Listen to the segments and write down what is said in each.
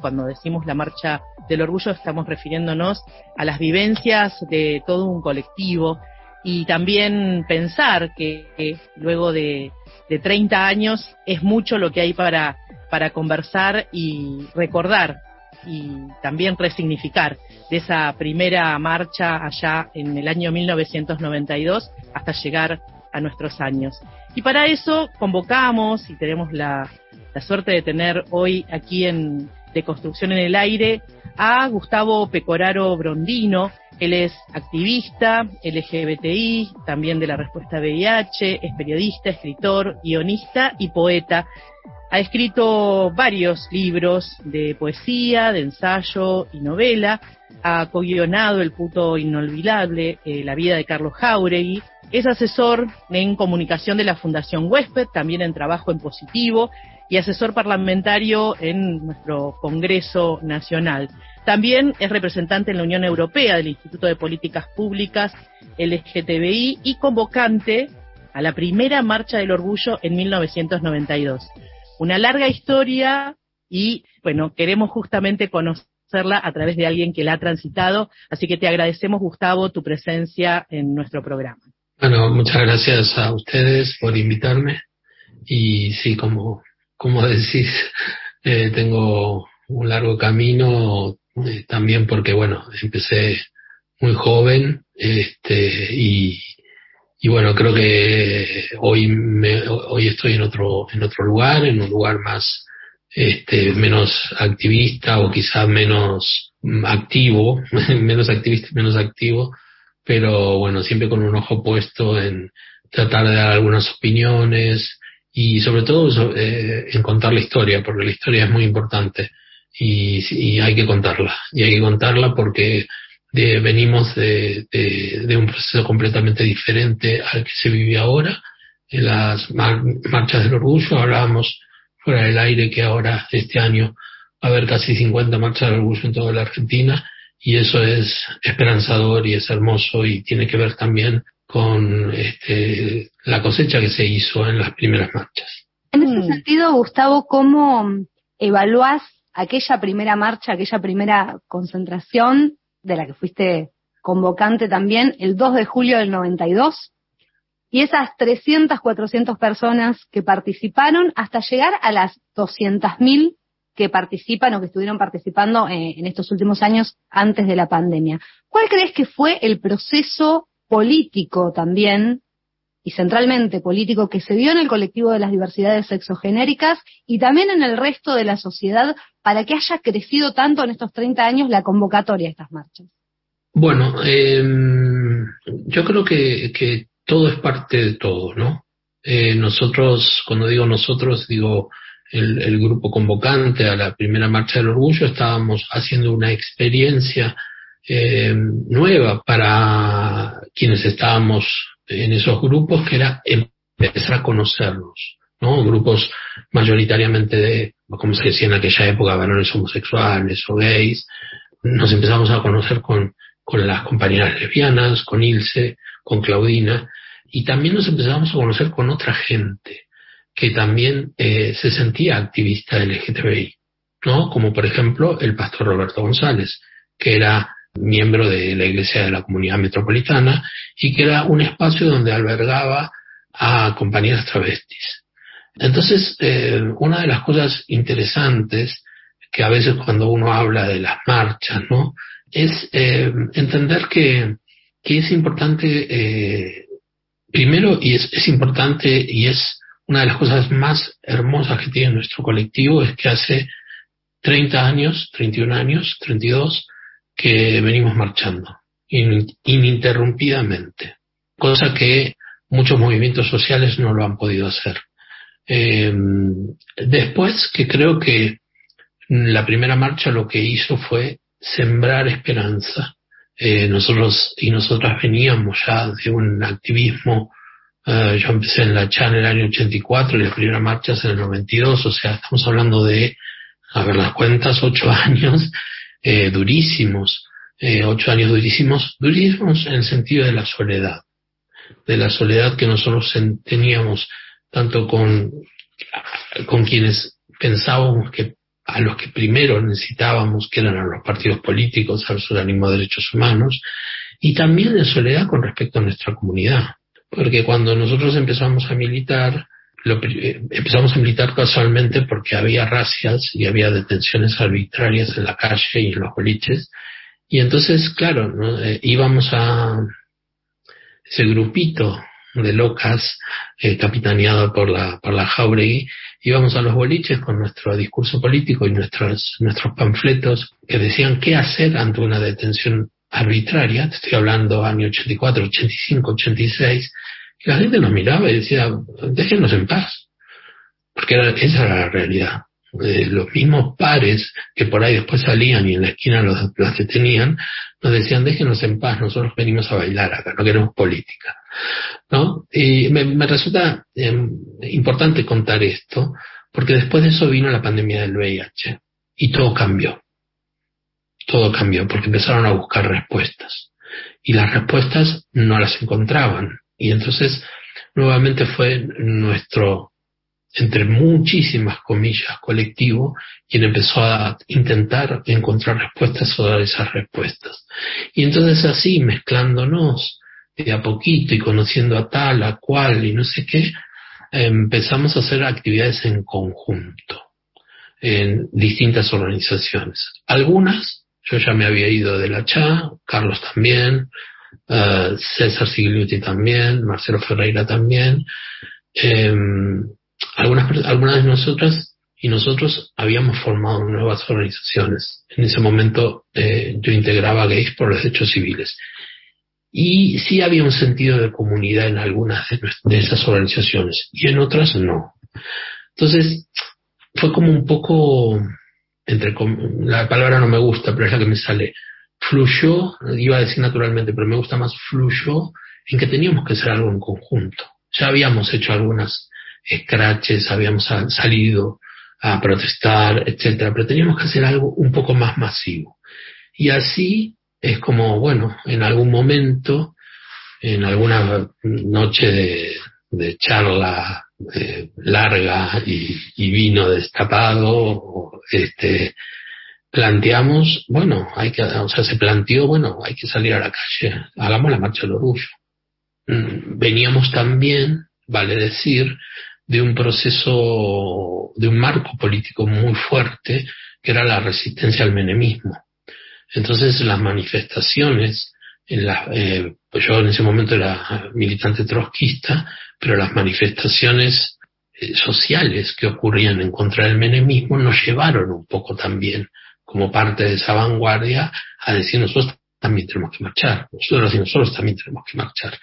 Cuando decimos la marcha del orgullo estamos refiriéndonos a las vivencias de todo un colectivo y también pensar que, luego de, de 30 años es mucho lo que hay para, para conversar y recordar y también resignificar de esa primera marcha allá en el año 1992 hasta llegar a nuestros años. Y para eso convocamos y tenemos la, la suerte de tener hoy aquí en De Construcción en el Aire a Gustavo Pecoraro Brondino. Él es activista LGBTI, también de la respuesta VIH, es periodista, escritor, guionista y poeta. Ha escrito varios libros de poesía, de ensayo y novela. Ha co-guionado El puto inolvidable, eh, La vida de Carlos Jauregui. Es asesor en comunicación de la Fundación Huésped, también en trabajo en positivo y asesor parlamentario en nuestro Congreso Nacional. También es representante en la Unión Europea del Instituto de Políticas Públicas LGTBI y convocante a la primera Marcha del Orgullo en 1992. Una larga historia y, bueno, queremos justamente conocerla a través de alguien que la ha transitado, así que te agradecemos, Gustavo, tu presencia en nuestro programa. Bueno, muchas gracias a ustedes por invitarme y sí, como como decís, eh, tengo un largo camino eh, también porque, bueno, empecé muy joven este, y, y bueno, creo que hoy, me, hoy estoy en otro, en otro lugar, en un lugar más, este, menos activista o quizás menos activo, menos activista, menos activo, pero bueno, siempre con un ojo puesto en tratar de dar algunas opiniones, y sobre todo eh, en contar la historia, porque la historia es muy importante y, hay que contarla. Y hay que contarla porque venimos de, de, un proceso completamente diferente al que se vive ahora. En las marchas del orgullo hablábamos fuera del aire que ahora, este año, va a haber casi 50 marchas del orgullo en toda la Argentina y eso es esperanzador y es hermoso y tiene que ver también con este, la cosecha que se hizo en las primeras marchas. En ese mm. sentido, Gustavo, ¿cómo evaluás aquella primera marcha, aquella primera concentración de la que fuiste convocante también, el 2 de julio del 92? Y esas 300, 400 personas que participaron hasta llegar a las 200.000 que participan o que estuvieron participando eh, en estos últimos años antes de la pandemia. ¿Cuál crees que fue el proceso político también, y centralmente político, que se dio en el colectivo de las diversidades sexogenéricas y también en el resto de la sociedad para que haya crecido tanto en estos 30 años la convocatoria a estas marchas? Bueno, em, yo creo que, todo es parte de todo, ¿no? Eh, nosotros, cuando digo nosotros, digo el, el, grupo convocante a la primera marcha del orgullo, estábamos haciendo una experiencia eh, nueva para quienes estábamos en esos grupos, que era empezar a conocernos, ¿no? Grupos mayoritariamente de, como se decía en aquella época, varones homosexuales o gays. Nos empezamos a conocer con, con las compañeras lesbianas, con Ilse, con Claudina, y también nos empezamos a conocer con otra gente que también eh, se sentía activista LGTBI, ¿no? Como por ejemplo el pastor Roberto González, que era miembro de la Iglesia de la Comunidad Metropolitana y que era un espacio donde albergaba a compañeras travestis. Entonces, eh, una de las cosas interesantes que a veces cuando uno habla de las marchas, ¿no? Es eh, entender que, que, es importante, eh, primero, y es, es importante y es una de las cosas más hermosas que tiene nuestro colectivo, es que hace 30 años, 31 años, 32, que venimos marchando ininterrumpidamente, cosa que muchos movimientos sociales no lo han podido hacer. Eh, después, que creo que la primera marcha lo que hizo fue sembrar esperanza. Eh, nosotros y nosotras veníamos ya de un activismo, eh, yo empecé en la CHA en el año 84 y la primera marcha es en el 92, o sea, estamos hablando de, a ver las cuentas, ocho años eh, durísimos, eh, ocho años durísimos, durísimos en el sentido de la soledad, de la soledad que nosotros teníamos tanto con, con quienes pensábamos que a los que primero necesitábamos, que eran a los partidos políticos, a los de derechos humanos, y también en soledad con respecto a nuestra comunidad. Porque cuando nosotros empezamos a militar, lo, eh, empezamos a militar casualmente porque había racias y había detenciones arbitrarias en la calle y en los boliches. Y entonces, claro, eh, íbamos a ese grupito de locas eh, capitaneado por la, por la Jauregui, íbamos a los boliches con nuestro discurso político y nuestros, nuestros panfletos que decían qué hacer ante una detención arbitraria, te estoy hablando año 84, 85, 86, y la gente nos miraba y decía, déjenos en paz, porque esa era la realidad. Eh, los mismos pares que por ahí después salían y en la esquina los, los detenían, nos decían, déjenos en paz, nosotros venimos a bailar acá, no queremos política. ¿no? Y me, resulta em, importante contar esto, porque después de eso vino la pandemia del VIH y todo cambió. Todo cambió porque empezaron a buscar respuestas y las respuestas no las encontraban. Y entonces nuevamente fue nuestro, entre muchísimas comillas, colectivo, quien empezó a intentar encontrar respuestas o dar esas respuestas. Y entonces así, mezclándonos, de a poquito y conociendo a tal, a cual y no sé qué, empezamos a hacer actividades en conjunto en distintas organizaciones. Algunas, yo ya me había ido de la CHA, Carlos también, uh, César Sigliuti también, Marcelo Ferreira también. Em, algunas, algunas de nosotras y nosotros habíamos formado nuevas organizaciones. En ese momento eh, yo integraba Gays por los Derechos Civiles y sí había un sentido de comunidad en algunas de, esas organizaciones y en otras no. Entonces, fue como un poco, entre la palabra no me gusta, pero es la que me sale, fluyó, iba a decir naturalmente, pero me gusta más fluyó en que teníamos que hacer algo en conjunto. Ya habíamos hecho algunas scratches, habíamos salido a protestar, etcétera, pero teníamos que hacer algo un poco más masivo. Y así es como, bueno, en algún momento, en alguna noche de, charla eh, larga y, vino destapado, este, planteamos, bueno, hay que, o sea, se planteó, bueno, hay que salir a la calle, hagamos la marcha del orgullo. Mm, veníamos también, vale decir, de un proceso, de un marco político muy fuerte, que era la resistencia al menemismo. Entonces las manifestaciones, en la, eh, pues yo en ese momento era militante trotskista, pero las manifestaciones eh, sociales que ocurrían en contra del menemismo nos llevaron un poco también como parte de esa vanguardia a decir nosotros también tenemos que marchar, nosotros y nosotros también tenemos que marchar.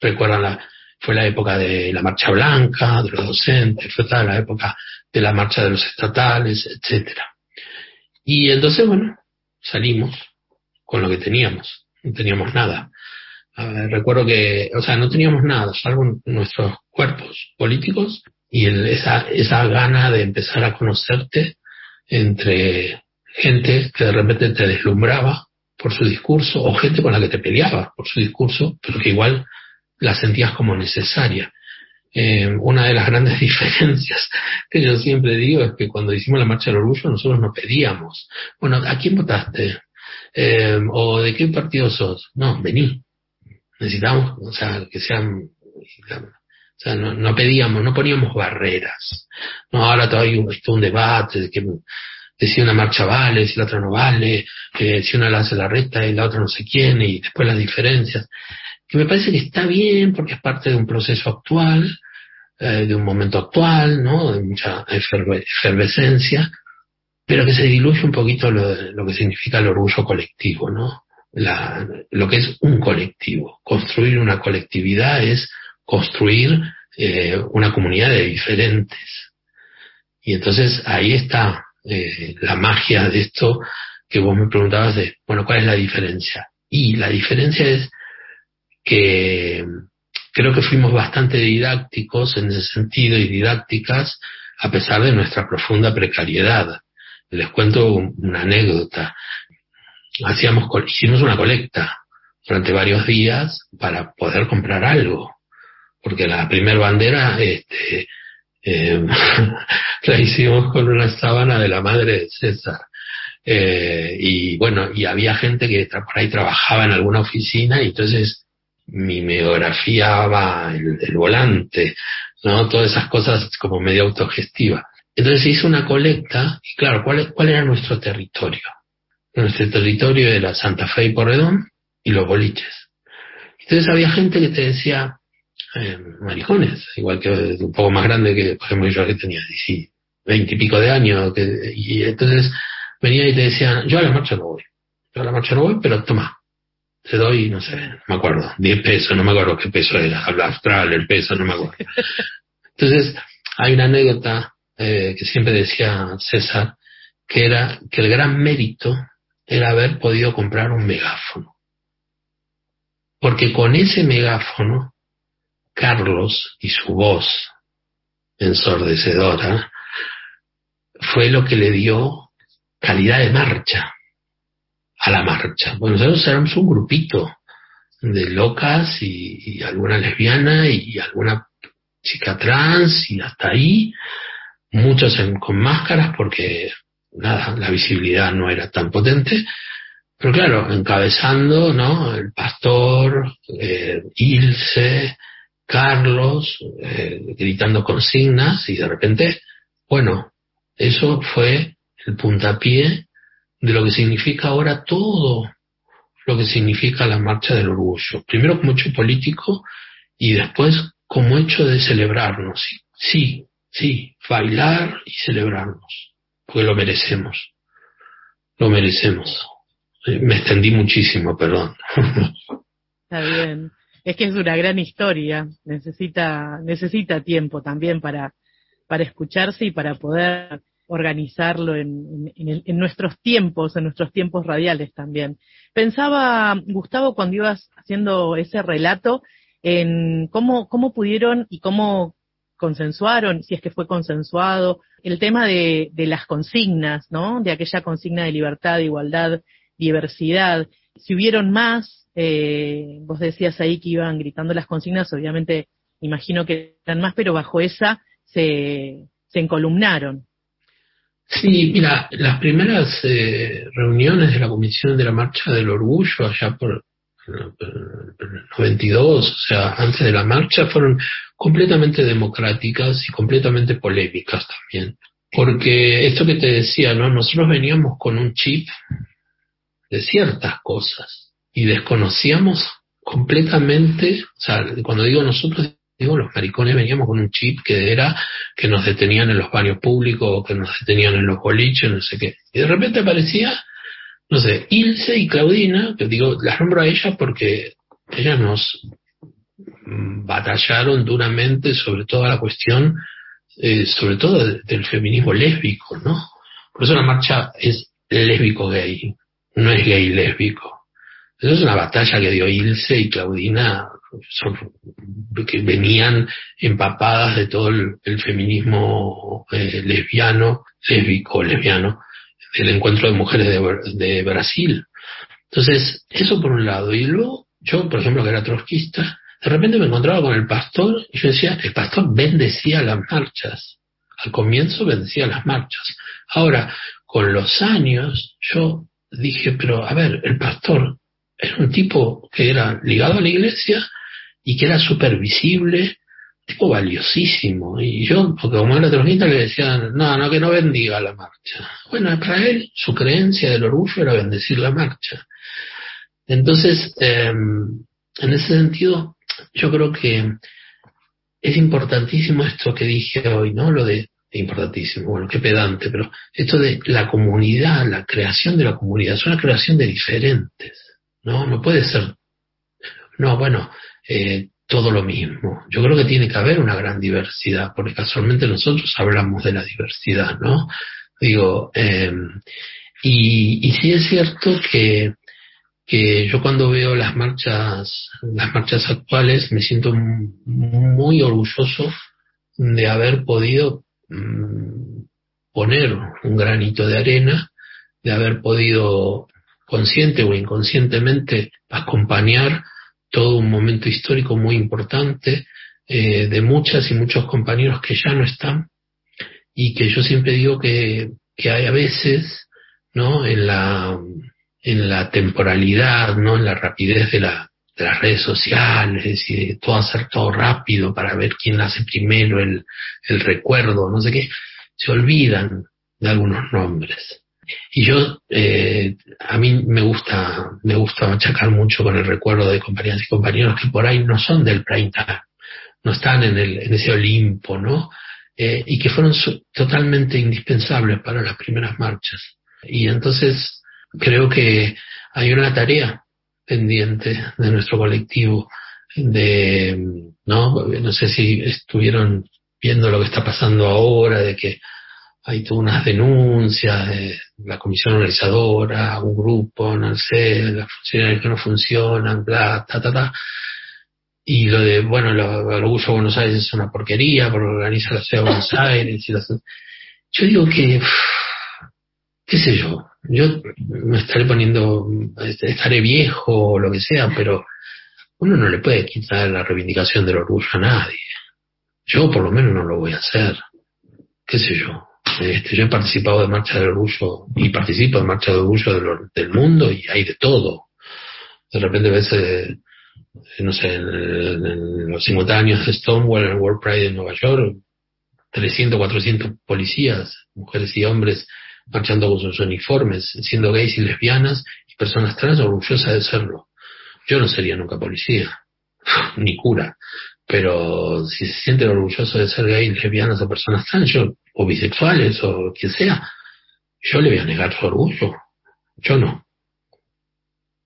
Recuerdan la, fue la época de la marcha blanca, de los docentes, fue toda la época de la marcha de los estatales, etcétera. Y entonces, bueno, salimos con lo que teníamos, no teníamos nada. recuerdo que, o sea, no teníamos nada, salvo nuestros cuerpos políticos y esa, esa gana de empezar a conocerte entre gente que de repente te deslumbraba por su discurso o gente con la que te peleabas por su discurso, pero que igual la sentías como necesaria. Eh, una de las grandes diferencias que yo siempre digo es que cuando hicimos la marcha del orgullo nosotros no pedíamos, bueno, ¿a quién votaste? Eh, ¿O de qué partido sos? No, vení. Necesitamos, o sea, que sean, o sea, no, pedíamos, no poníamos barreras. No, ahora todavía hay un debate de que si una marcha vale, si la otra no vale, eh, si una la hace la recta y la otra no sé quién, y después las diferencias que me parece que está bien porque es parte de un proceso actual, eh, de un momento actual, ¿no? De mucha efervescencia, pero que se diluye un poquito lo, que significa el orgullo colectivo, ¿no? Lo que es un colectivo. Construir una colectividad es construir eh, una comunidad de diferentes. Y entonces ahí está eh, la magia de esto que vos me preguntabas de, bueno, ¿cuál es la diferencia? Y la diferencia es que creo que fuimos bastante didácticos en ese sentido y didácticas a pesar de nuestra profunda precariedad. Les cuento una anécdota. Hacíamos, hicimos una colecta durante varios días para poder comprar algo, porque la primer bandera este, eh, la hicimos con una sábana de la madre de César. Eh, y bueno, y había gente que por ahí trabajaba en alguna oficina y entonces mimeografiaba el, el volante, ¿no? Todas esas cosas como medio autogestiva. Entonces se hizo una colecta y claro, ¿cuál, cuál era nuestro territorio? Nuestro territorio era Santa Fe y Porredón y los boliches. Entonces había gente que te decía, eh, maricones, igual que un poco más grande que, por ejemplo, yo que tenía veinte y pico de años, y entonces venía y te decían, yo a la marcha no voy, yo a la marcha no voy, pero toma, te doy, no sé, no me acuerdo, diez pesos, no me acuerdo qué peso era, habla astral, el peso, no me acuerdo. Entonces, hay una anécdota eh, que siempre decía César, que era que el gran mérito era haber podido comprar un megáfono. Porque con ese megáfono, Carlos y su voz ensordecedora fue lo que le dio calidad de marcha a la marcha. Bueno, nosotros éramos un grupito de locas y, alguna lesbiana y alguna chica trans y hasta ahí, muchos con máscaras porque nada, la visibilidad no era tan potente, pero claro, encabezando, ¿no? El pastor, eh, Ilse, Carlos, eh, gritando consignas y de repente, bueno, eso fue el puntapié de lo que significa ahora todo lo que significa la marcha del orgullo. Primero como hecho político y después como hecho de celebrarnos. Sí, sí, bailar y celebrarnos, porque lo merecemos. Lo merecemos. Eh, me extendí muchísimo, perdón. Está bien. Es que es una gran historia. Necesita, necesita tiempo también para, para escucharse y para poder organizarlo en, en, nuestros tiempos, en nuestros tiempos radiales también. Pensaba, Gustavo, cuando ibas haciendo ese relato, en cómo, cómo pudieron y cómo consensuaron, si es que fue consensuado, el tema de, de las consignas, ¿no? De aquella consigna de libertad, igualdad, diversidad. Si hubieron más, eh, vos decías ahí que iban gritando las consignas, obviamente imagino que eran más, pero bajo esa se, encolumnaron. Sí, mira, las primeras eh, reuniones de la Comisión de la Marcha del Orgullo, allá por el 92, o sea, antes de la marcha, fueron completamente democráticas y completamente polémicas también. Porque esto que te decía, ¿no? Nosotros veníamos con un chip de ciertas cosas y desconocíamos completamente, o sea, cuando digo nosotros, digo los maricones veníamos con un chip que era que nos detenían en los baños públicos, que nos detenían en los boliches, no sé qué. Y de repente aparecía no sé, Ilse y Claudina, que digo, las nombro a ellas porque ellas nos batallaron duramente sobre toda la cuestión, eh, sobre todo del feminismo lésbico, ¿no? Por eso la marcha es lésbico-gay, no es gay-lésbico. Eso es una batalla que dio Ilse y Claudina, que venían empapadas de todo el, feminismo eh, lesbiano, lésbico, lesbiano, el encuentro de mujeres de, Brasil. Entonces, eso por un lado. Y luego, yo, por ejemplo, que era trotskista, de repente me encontraba con el pastor y yo decía, el pastor bendecía las marchas. Al comienzo bendecía las marchas. Ahora, con los años, yo dije, pero a ver, el pastor era un tipo que era ligado a la iglesia y que era supervisible tipo valiosísimo. Y yo, porque como era trojita, le decía, no, no, que no bendiga la marcha. Bueno, para él, su creencia del orgullo era bendecir la marcha. Entonces, em, en ese sentido, yo creo que es importantísimo esto que dije hoy, ¿no? Lo de, importantísimo, bueno, qué pedante, pero esto de la comunidad, la creación de la comunidad, es una creación de diferentes, ¿no? No puede ser, no, bueno, eh, todo lo mismo. Yo creo que tiene que haber una gran diversidad, porque casualmente nosotros hablamos de la diversidad, ¿no? Digo, eh, y, y sí es cierto que, que yo cuando veo las marchas, las marchas actuales, me siento muy orgulloso de haber podido mm, poner un granito de arena, de haber podido consciente o inconscientemente acompañar todo un momento histórico muy importante eh, de muchas y muchos compañeros que ya no están y que yo siempre digo que, que hay a veces, ¿no? En la, en la temporalidad, ¿no? En la rapidez de, de las redes sociales y de todo hacer todo rápido para ver quién hace primero el, el recuerdo, no sé qué, se olvidan de algunos nombres. Y yo, eh, a mí me gusta, me gusta machacar mucho con el recuerdo de compañeras y compañeros que por ahí no son del prime no están en, el, en ese Olimpo, ¿no? Eh, y que fueron totalmente indispensables para las primeras marchas. Y entonces creo que hay una tarea pendiente de nuestro colectivo de, ¿no? No sé si estuvieron viendo lo que está pasando ahora, de que hay todas unas denuncias de la comisión organizadora, un grupo, no sé, las funcionarios que no funcionan, bla, ta, ta, ta. Y lo de, bueno, el orgullo de Buenos Aires es una porquería porque organiza la ciudad de Buenos Aires. Y Yo digo que, qué sé yo, yo me estaré poniendo, estaré viejo o lo que sea, pero uno no le puede quitar la reivindicación del orgullo a nadie. Yo por lo menos no lo voy a hacer. ¿Qué sé yo? Este, yo he participado de Marcha del Orgullo y participo de Marcha del Orgullo del, mundo y hay de todo. De repente ves, eh, no sé, en, los 50 años de Stonewall, en World Pride en Nueva York, 300, 400 policías, mujeres y hombres, marchando con sus uniformes, siendo gays y lesbianas y personas trans orgullosas de serlo. Yo no sería nunca policía, ni cura, pero si se sienten orgullosos de ser gays, lesbianas o personas trans, yo o bisexuales o quien sea, yo le voy a negar su orgullo. Yo no.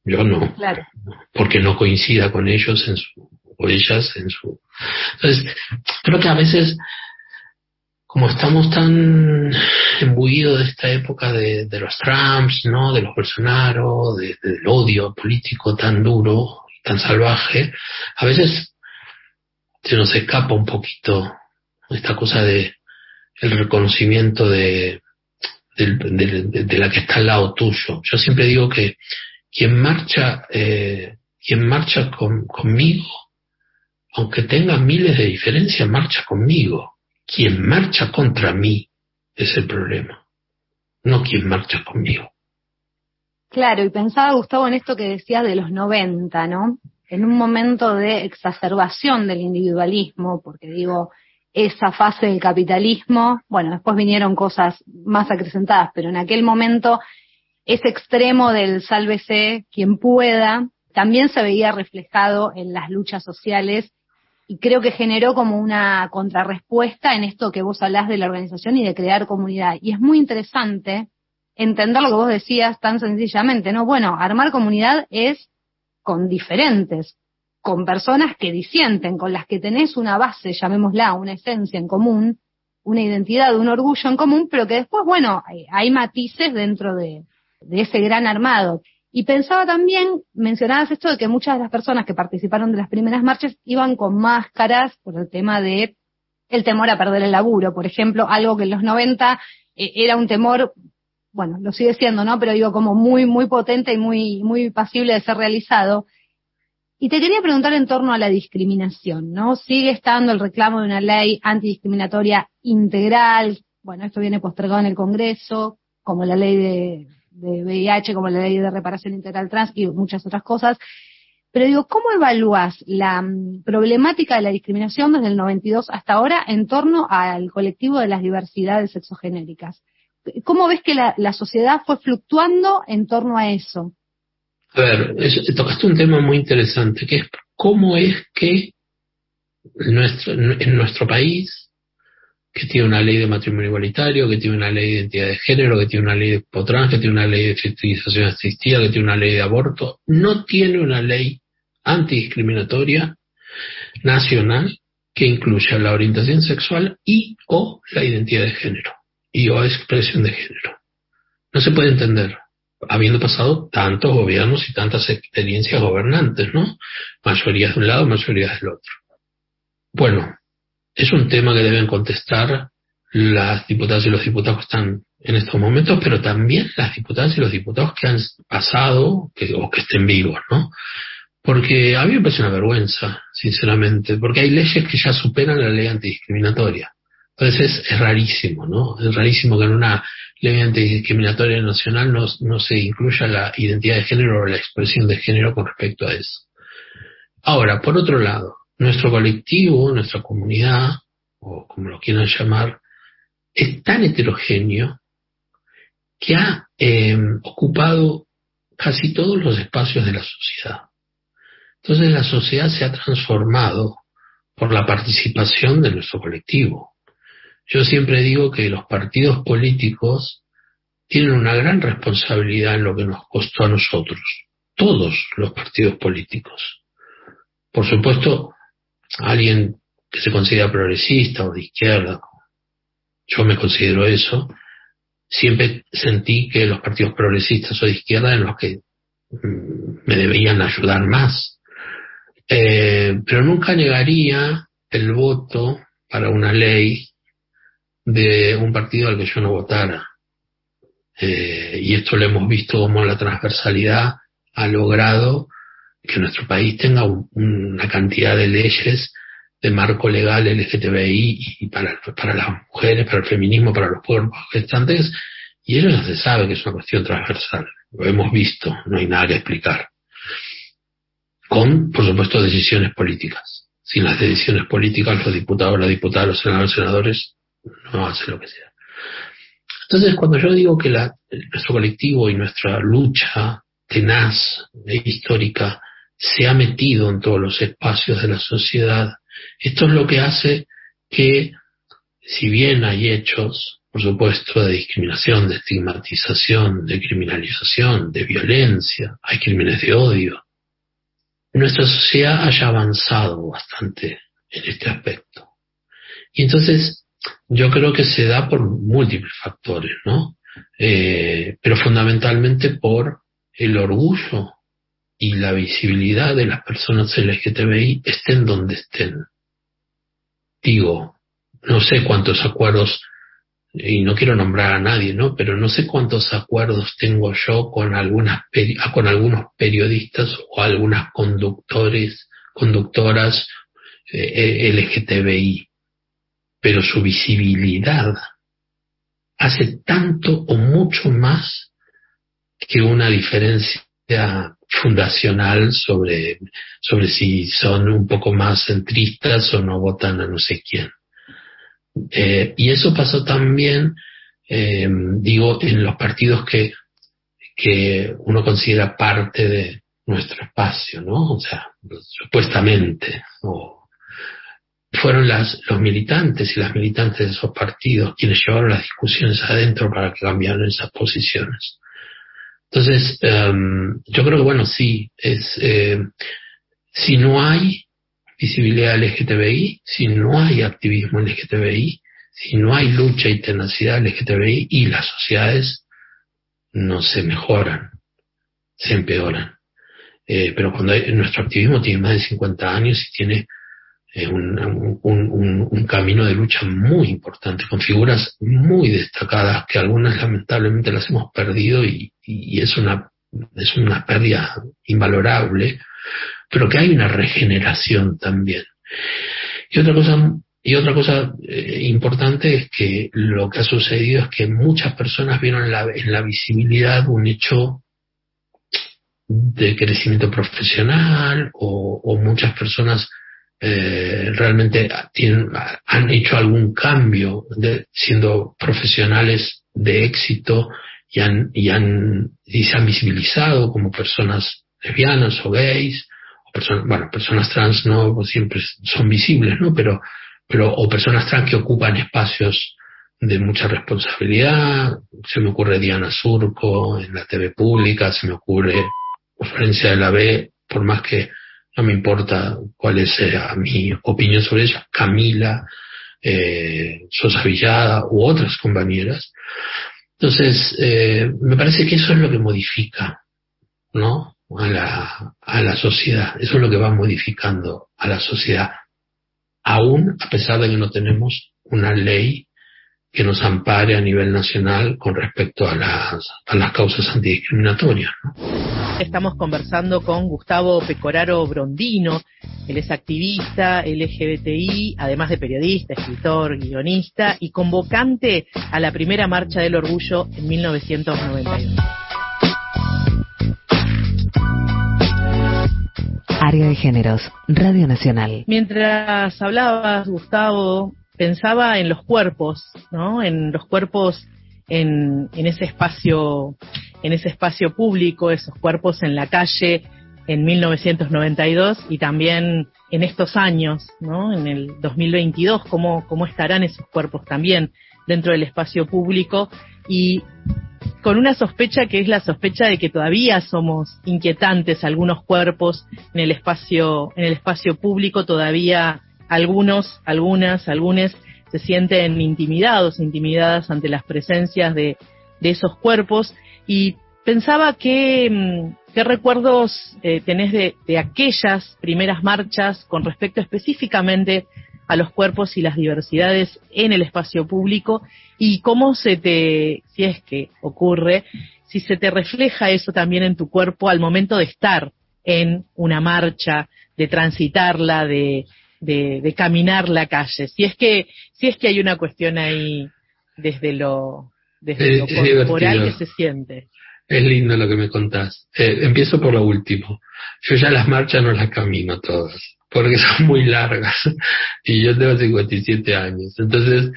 Yo no. Claro. Porque no coincida con ellos en su, o ellas en su. Entonces, creo que a veces, como estamos tan embuidos de esta época de, de los Trumps, ¿no? De los Bolsonaro, de, del odio político tan duro, tan salvaje, a veces se nos escapa un poquito esta cosa de el reconocimiento de, de, la que está al lado tuyo. Yo siempre digo que quien marcha, eh, quien marcha conmigo, aunque tenga miles de diferencias, marcha conmigo. Quien marcha contra mí es el problema, no quien marcha conmigo. Claro, y pensaba, Gustavo, en esto que decías de los 90, ¿no? En un momento de exacerbación del individualismo, porque digo, esa fase del capitalismo, bueno, después vinieron cosas más acrecentadas, pero en aquel momento ese extremo del sálvese quien pueda también se veía reflejado en las luchas sociales y creo que generó como una contrarrespuesta en esto que vos hablás de la organización y de crear comunidad. Y es muy interesante entender lo que vos decías tan sencillamente, ¿no? Bueno, armar comunidad es con diferentes, con personas que disienten, con las que tenés una base, llamémosla, una esencia en común, una identidad, un orgullo en común, pero que después, bueno, hay, matices dentro de, ese gran armado. Y pensaba también, mencionabas esto de que muchas de las personas que participaron de las primeras marchas iban con máscaras por el tema de el temor a perder el laburo, por ejemplo, algo que en los 90 eh, era un temor, bueno, lo sigue siendo, ¿no? Pero digo, como muy, muy potente y muy, muy pasible de ser realizado. Y te quería preguntar en torno a la discriminación, ¿no? Sigue estando el reclamo de una ley antidiscriminatoria integral, bueno, esto viene postergado en el Congreso, como la ley de, VIH, como la ley de reparación integral trans y muchas otras cosas. Pero digo, ¿cómo evalúas la mm, problemática de la discriminación desde el 92 hasta ahora en torno al colectivo de las diversidades sexogenéricas? ¿Cómo ves que la sociedad fue fluctuando en torno a eso? A ver, tocaste un tema muy interesante, que es cómo es que en nuestro país, que tiene una ley de matrimonio igualitario, que tiene una ley de identidad de género, que tiene una ley de potrans, que tiene una ley de fertilización asistida, que tiene una ley de aborto, no tiene una ley antidiscriminatoria nacional que incluya la orientación sexual y o la identidad de género y o expresión de género. No se puede entender habiendo pasado tantos gobiernos y tantas experiencias gobernantes, ¿no? Mayorías de un lado, mayorías del otro. Bueno, es un tema que deben contestar las diputadas y los diputados que están en estos momentos, pero también las diputadas y los diputados que han pasado que, o que estén vivos, ¿no? Porque a mí me parece una vergüenza, sinceramente, porque hay leyes que ya superan la ley antidiscriminatoria. Entonces es, rarísimo, ¿no? Es rarísimo que en una ley antidiscriminatoria nacional no, se incluya la identidad de género o la expresión de género con respecto a eso. Ahora, por otro lado, nuestro colectivo, nuestra comunidad, o como lo quieran llamar, es tan heterogéneo que ha eh, ocupado casi todos los espacios de la sociedad. Entonces la sociedad se ha transformado por la participación de nuestro colectivo. Yo siempre digo que los partidos políticos tienen una gran responsabilidad en lo que nos costó a nosotros, todos los partidos políticos. Por supuesto, alguien que se considera progresista o de izquierda, yo me considero eso, siempre sentí que los partidos progresistas o de izquierda eran los que mm, me deberían ayudar más. Eh, pero nunca negaría el voto para una ley de un partido al que yo no votara. Eh, y esto lo hemos visto como la transversalidad ha logrado que nuestro país tenga una cantidad de leyes de marco legal LGTBI y para, para las mujeres, para el feminismo, para los pueblos gestantes, y eso ya se sabe que es una cuestión transversal. Lo hemos visto, no hay nada que explicar. Con, por supuesto, decisiones políticas. Sin las decisiones políticas, los diputados, las diputadas, los senadores, los senadores no hacen lo que sea. Entonces, cuando yo digo que nuestro colectivo y nuestra lucha tenaz e histórica se ha metido en todos los espacios de la sociedad, esto es lo que hace que, si bien hay hechos, por supuesto, de discriminación, de estigmatización, de criminalización, de violencia, hay crímenes de odio, nuestra sociedad haya avanzado bastante en este aspecto. Y entonces yo creo que se da por múltiples factores, ¿no? Eh, pero fundamentalmente por el orgullo y la visibilidad de las personas LGTBI estén donde estén digo, no sé cuántos acuerdos, y no quiero nombrar a nadie, ¿no? Pero no sé cuántos acuerdos tengo yo con algunas con algunos periodistas o algunas conductores, conductoras eh, LGTBI, pero su visibilidad hace tanto o mucho más que una diferencia fundacional sobre, sobre si son un poco más centristas o no votan a no sé quién. Eh, y eso pasó también, eh, digo, en los partidos que, que uno considera parte de nuestro espacio, ¿no? O sea, supuestamente, fueron las, los militantes y las militantes de esos partidos quienes llevaron las discusiones adentro para que cambiaran esas posiciones. Entonces, em, yo creo que, bueno, sí, es, eh, si no hay visibilidad LGTBI, si no hay activismo LGTBI, si no hay lucha y tenacidad LGTBI y las sociedades no se mejoran, se empeoran. Eh, pero cuando nuestro activismo tiene más de 50 años y tiene un, un, un, camino de lucha muy importante, con figuras muy destacadas, que algunas lamentablemente las hemos perdido y, y es, una, es una pérdida invalorable, pero que hay una regeneración también. Y otra cosa, y otra cosa eh, importante es que lo que ha sucedido es que muchas personas vieron la, en la visibilidad un hecho de crecimiento profesional o, o muchas personas eh, realmente tienen, han hecho algún cambio de, siendo profesionales de éxito y, han, y, han, y se han visibilizado como personas lesbianas o gays, o personas, bueno, personas trans no siempre son visibles, ¿no? Pero, pero, o personas trans que ocupan espacios de mucha responsabilidad. Se me ocurre Diana Surco en la TV pública, se me ocurre Florencia de la B, por más que no me importa cuál es eh, mi opinión sobre ella, Camila, eh, Sosa Villada u otras compañeras. Entonces, eh, me parece que eso es lo que modifica, ¿no? A la, a la sociedad. Eso es lo que va modificando a la sociedad. Aún a pesar de que no tenemos una ley que nos ampare a nivel nacional con respecto a las, a las causas antidiscriminatorias, ¿no? Estamos conversando con Gustavo Pecoraro Brondino. Él es activista LGBTI, además de periodista, escritor, guionista y convocante a la primera marcha del orgullo en 1992. Área de Géneros, Radio Nacional. Mientras hablabas, Gustavo, pensaba en los cuerpos, ¿no? En los cuerpos en, en ese espacio, en ese espacio público, esos cuerpos en la calle en 1992 y también en estos años, ¿no? En el 2022, cómo, cómo estarán esos cuerpos también dentro del espacio público y con una sospecha que es la sospecha de que todavía somos inquietantes algunos cuerpos en el espacio en el espacio público todavía algunos algunas algunos se sienten intimidados intimidadas ante las presencias de, de esos cuerpos. Y pensaba que mm, qué recuerdos eh, tenés de, de aquellas primeras marchas con respecto específicamente a los cuerpos y las diversidades en el espacio público y cómo se te, si es que ocurre, si se te refleja eso también en tu cuerpo al momento de estar en una marcha, de transitarla, de, de, caminar la calle. Si es que, si es que hay una cuestión ahí desde lo, desde lo corporal que se siente. Es lindo lo que me contás. Eh, empiezo por lo último. Yo ya las marchas no las camino todas porque son muy largas y yo tengo 57 años. Entonces,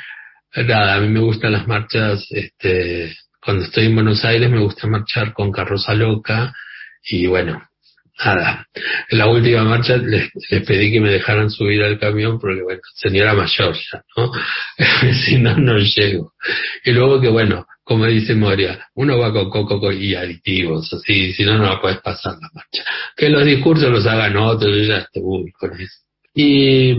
nada, a mí me gustan las marchas, este, cuando estoy en Buenos Aires me gusta marchar con carroza loca y bueno, nada. En la última marcha les, pedí que me dejaran subir al camión porque bueno, señora mayor ya, ¿no? si no, no llego. Y luego que bueno, como dice Moria, uno va con coco y aditivos, así, si no, no la puedes pasar la marcha. Que los discursos los hagan otros, yo ya estoy con eso. Y,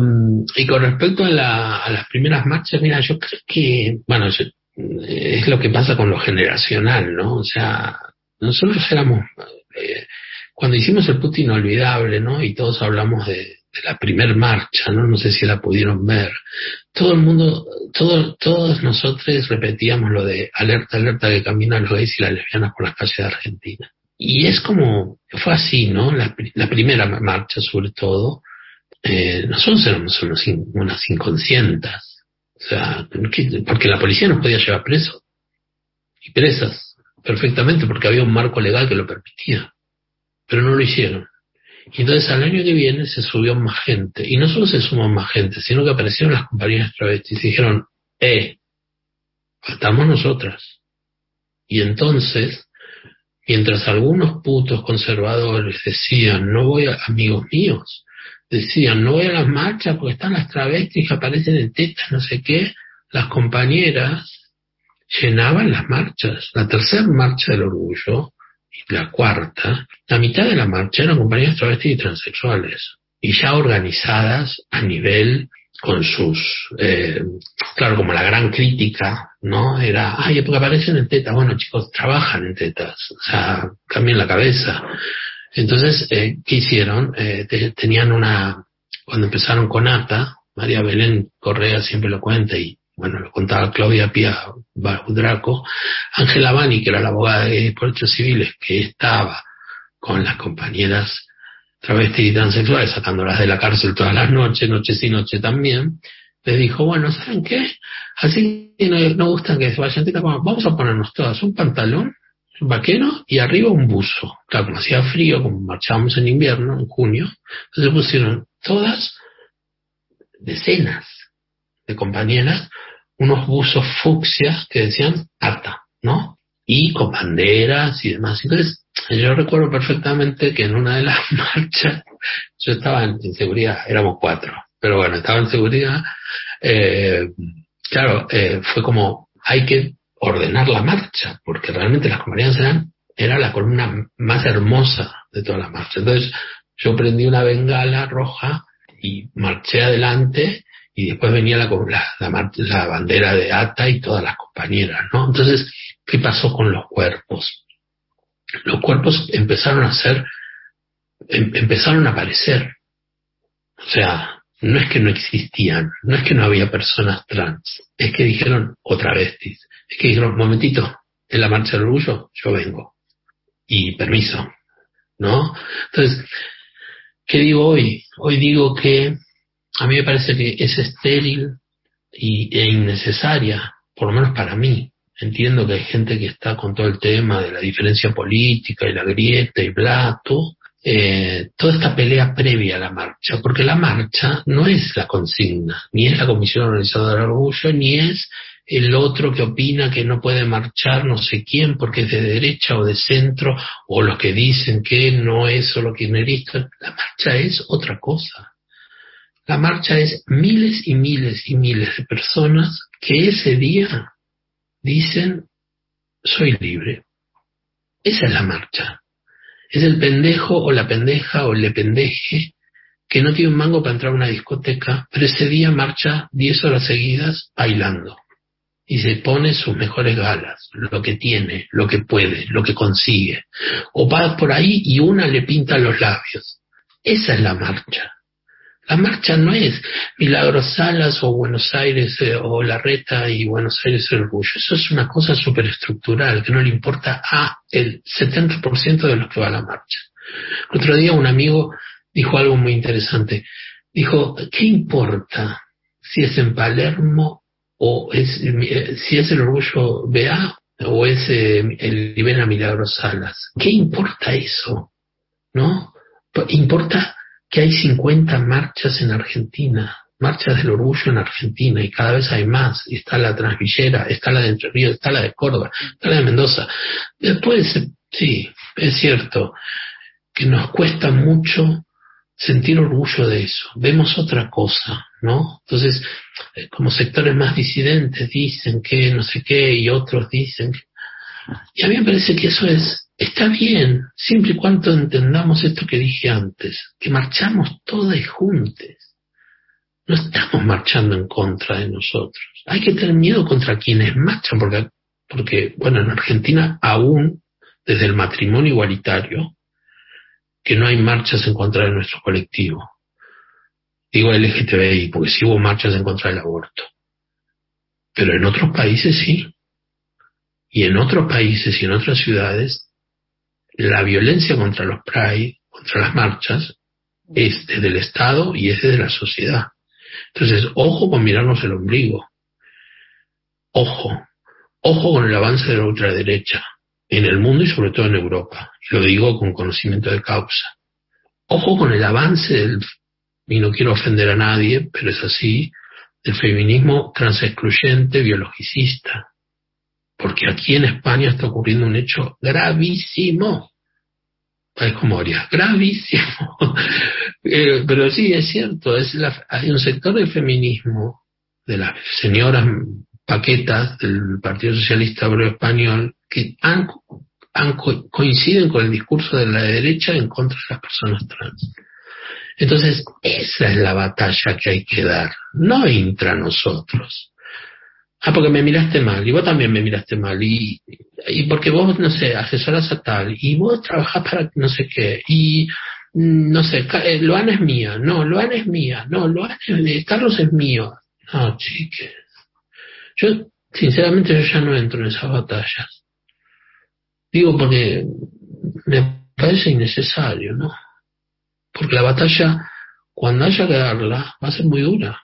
y con respecto a, la, a las primeras marchas, mira, yo creo que, bueno, es lo que pasa con lo generacional, ¿no? O sea, nosotros éramos, eh, cuando hicimos el Putin inolvidable, ¿no? Y todos hablamos de, la primer marcha, ¿no? No sé si la pudieron ver. Todo el mundo, todo, todos nosotros repetíamos lo de alerta, alerta que caminan los gays y las lesbianas por las calles de Argentina. Y es como, fue así, ¿no? La, primera marcha sobre todo, eh, nosotros éramos unos, unas inconscientes. O sea, porque la policía nos podía llevar presos y presas perfectamente porque había un marco legal que lo permitía. Pero no lo hicieron. Y entonces al año que viene se subió más gente. Y no solo se sumó más gente, sino que aparecieron las compañías travestis y dijeron, eh, faltamos nosotras. Y entonces, mientras algunos putos conservadores decían, no voy a, amigos míos, decían, no voy a las marchas porque están las travestis que aparecen en tetas, no sé qué, las compañeras llenaban las marchas. La tercera marcha del orgullo la cuarta, la mitad de la marcha eran compañías travestis y transexuales, y ya organizadas a nivel con sus, eh, claro, como la gran crítica, ¿no? Era, ay, porque aparecen en tetas, bueno chicos, trabajan en tetas, o sea, cambien la cabeza. Entonces, eh, ¿qué hicieron? Eh, tenían una, cuando empezaron con ATA, María Belén Correa siempre lo cuenta y bueno, lo contaba Claudia Pía Draco, Ángela Bani, que era la abogada de derechos civiles, que estaba con las compañeras travestis y transexuales, sacándolas de la cárcel todas las noches, noche sí, noche también, les dijo, bueno, ¿saben qué? Así no, no gustan que se vayan vamos a ponernos todas un pantalón, un vaquero y arriba un buzo. Claro, como hacía frío, como marchábamos en invierno, en junio, entonces pusieron todas decenas de compañeras unos buzos fucsias que decían ATA, ¿no? Y con banderas y demás. Entonces, yo recuerdo perfectamente que en una de las marchas, yo estaba en, seguridad, éramos cuatro, pero bueno, estaba en seguridad, eh, claro, eh, fue como, hay que ordenar la marcha, porque realmente las compañías eran, era la columna más hermosa de todas las marchas. Entonces, yo prendí una bengala roja y marché adelante y después venía la, la, la, bandera de ATA y todas las compañeras, ¿no? Entonces, ¿qué pasó con los cuerpos? Los cuerpos empezaron a ser, em, empezaron a aparecer. O sea, no es que no existían, no es que no había personas trans, es que dijeron otra vez, es que dijeron, momentito, en la marcha del orgullo yo vengo. Y permiso, ¿no? Entonces, ¿qué digo hoy? Hoy digo que a mí me parece que es estéril y, e innecesaria, por lo menos para mí. Entiendo que hay gente que está con todo el tema de la diferencia política y la grieta y bla, eh, toda esta pelea previa a la marcha, porque la marcha no es la consigna, ni es la Comisión Organizadora del Orgullo, ni es el otro que opina que no puede marchar no sé quién porque es de derecha o de centro, o los que dicen que no es solo kirchnerista. La marcha es otra cosa. La marcha es miles y miles y miles de personas que ese día dicen, soy libre. Esa es la marcha. Es el pendejo o la pendeja o le pendeje que no tiene un mango para entrar a una discoteca, pero ese día marcha 10 horas seguidas bailando y se pone sus mejores galas, lo que tiene, lo que puede, lo que consigue. O va por ahí y una le pinta los labios. Esa es la marcha. La marcha no es Milagros Salas o Buenos Aires eh, o La Reta y Buenos Aires el orgullo. Eso es una cosa superestructural que no le importa a el 70% de los que va a la marcha. El otro día un amigo dijo algo muy interesante. Dijo, ¿qué importa si es en Palermo o es, eh, si es el orgullo BA o es eh, el Libera Milagros Salas. ¿Qué importa eso? ¿No? Importa que hay 50 marchas en Argentina, marchas del orgullo en Argentina y cada vez hay más. está la Transvillera, está la de Entre Ríos, está la de Córdoba, está la de Mendoza. Después, sí, es cierto que nos cuesta mucho sentir orgullo de eso. Vemos otra cosa, ¿no? Entonces, eh, como sectores más disidentes dicen que no sé qué y otros dicen que... Y a mí me parece que eso es, está bien, siempre y cuando entendamos esto que dije antes, que marchamos todas juntas. No estamos marchando en contra de nosotros. Hay que tener miedo contra quienes marchan, porque, porque bueno, en Argentina aún, desde el matrimonio igualitario, que no hay marchas en contra de nuestro colectivo. Digo LGTBI, porque sí hubo marchas en contra del aborto. Pero en otros países sí. Y en otros países y en otras ciudades, la violencia contra los Pride, contra las marchas, es desde el Estado y es desde la sociedad. Entonces, ojo con mirarnos el ombligo. Ojo. Ojo con el avance de la ultraderecha en el mundo y sobre todo en Europa. Lo digo con conocimiento de causa. Ojo con el avance del, y no quiero ofender a nadie, pero es así, del feminismo transexcluyente, biologicista. Porque aquí en España está ocurriendo un hecho gravísimo. Es como gravísimo. Eh, pero sí, es cierto, es hay un sector del feminismo, de las señoras paquetas del Partido Socialista Obrero Español, que han, coinciden con el discurso de la derecha en contra de las personas trans. Entonces, esa es la batalla que hay que dar, no intra nosotros. Ah, porque me miraste mal, y vos también me miraste mal, y, y porque vos, no sé, asesoras a tal, y vos trabajás para no sé qué, y mm, no sé, eh, Loana es mía, no, Loana es mía, no, Loana es, Carlos es mío. No, chiques. Yo, sinceramente, yo ya no entro en esas batallas. Digo porque me parece innecesario, ¿no? Porque la batalla, cuando haya que darla, va a ser muy dura.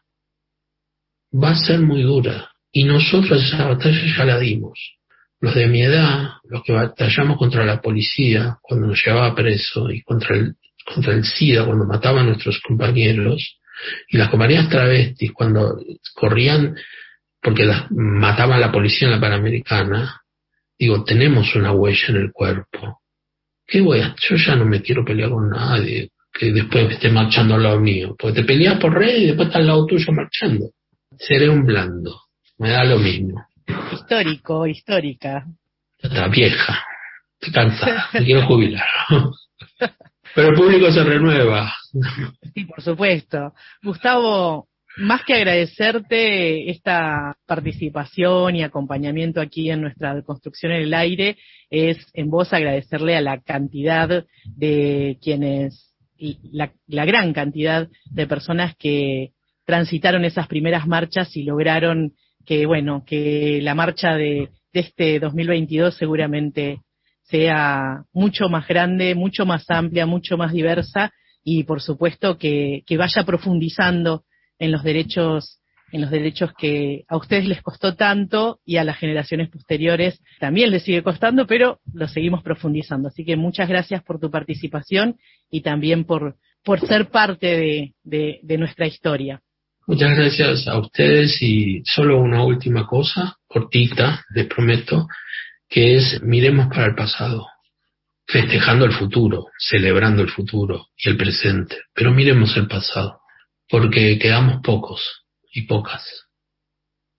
Va a ser muy dura. Y nosotros esa batalla ya la dimos. Los de mi edad, los que batallamos contra la policía cuando nos llevaba preso y contra el, contra el SIDA cuando mataban a nuestros compañeros, y las compañías travestis cuando corrían porque las mataban la policía en la Panamericana, digo, tenemos una huella en el cuerpo. ¿Qué voy a? Yo ya no me quiero pelear con nadie que después esté marchando al lado mío, porque te peleas por red y después está al lado tuyo marchando. Seré un blando, me da lo mismo. Histórico, histórica. Está vieja, estoy cansada, me quiero jubilar. Pero el público se renueva. Sí, por supuesto. Gustavo, más que agradecerte esta participación y acompañamiento aquí en nuestra construcción en el aire, es en vos agradecerle a la cantidad de quienes, y la, gran cantidad de personas que transitaron esas primeras marchas y lograron que, bueno, que la marcha de, de este 2022 seguramente sea mucho más grande, mucho más amplia, mucho más diversa y por supuesto que, que vaya profundizando en los derechos en los derechos que a ustedes les costó tanto y a las generaciones posteriores también les sigue costando, pero lo seguimos profundizando. Así que muchas gracias por tu participación y también por, por ser parte de, de, nuestra historia. Muchas gracias a ustedes y solo una última cosa, cortita, les prometo, que es miremos para el pasado, festejando el futuro, celebrando el futuro y el presente, pero miremos el pasado, porque quedamos pocos y pocas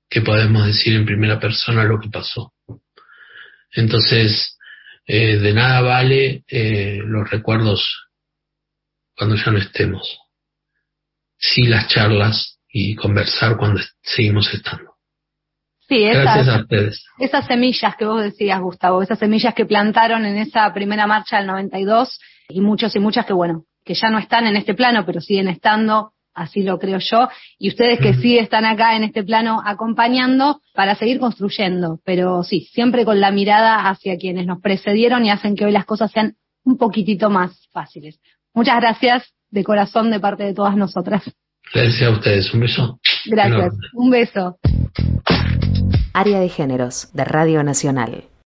que podemos decir en primera persona lo que pasó. Entonces, eh, de nada vale eh, los recuerdos cuando ya no estemos. Sí las charlas y conversar cuando seguimos estando. Sí, esas, esas semillas que vos decías, Gustavo, esas semillas que plantaron en esa primera marcha del 92 y muchos y muchas que, bueno, que ya no están en este plano, pero siguen estando así lo creo yo, y ustedes que sí están acá en este plano acompañando para seguir construyendo, pero sí, siempre con la mirada hacia quienes nos precedieron y hacen que hoy las cosas sean un poquitito más fáciles. Muchas gracias de corazón de parte de todas nosotras. Gracias a ustedes, un beso. Gracias, un beso. Área de Géneros de Radio Nacional.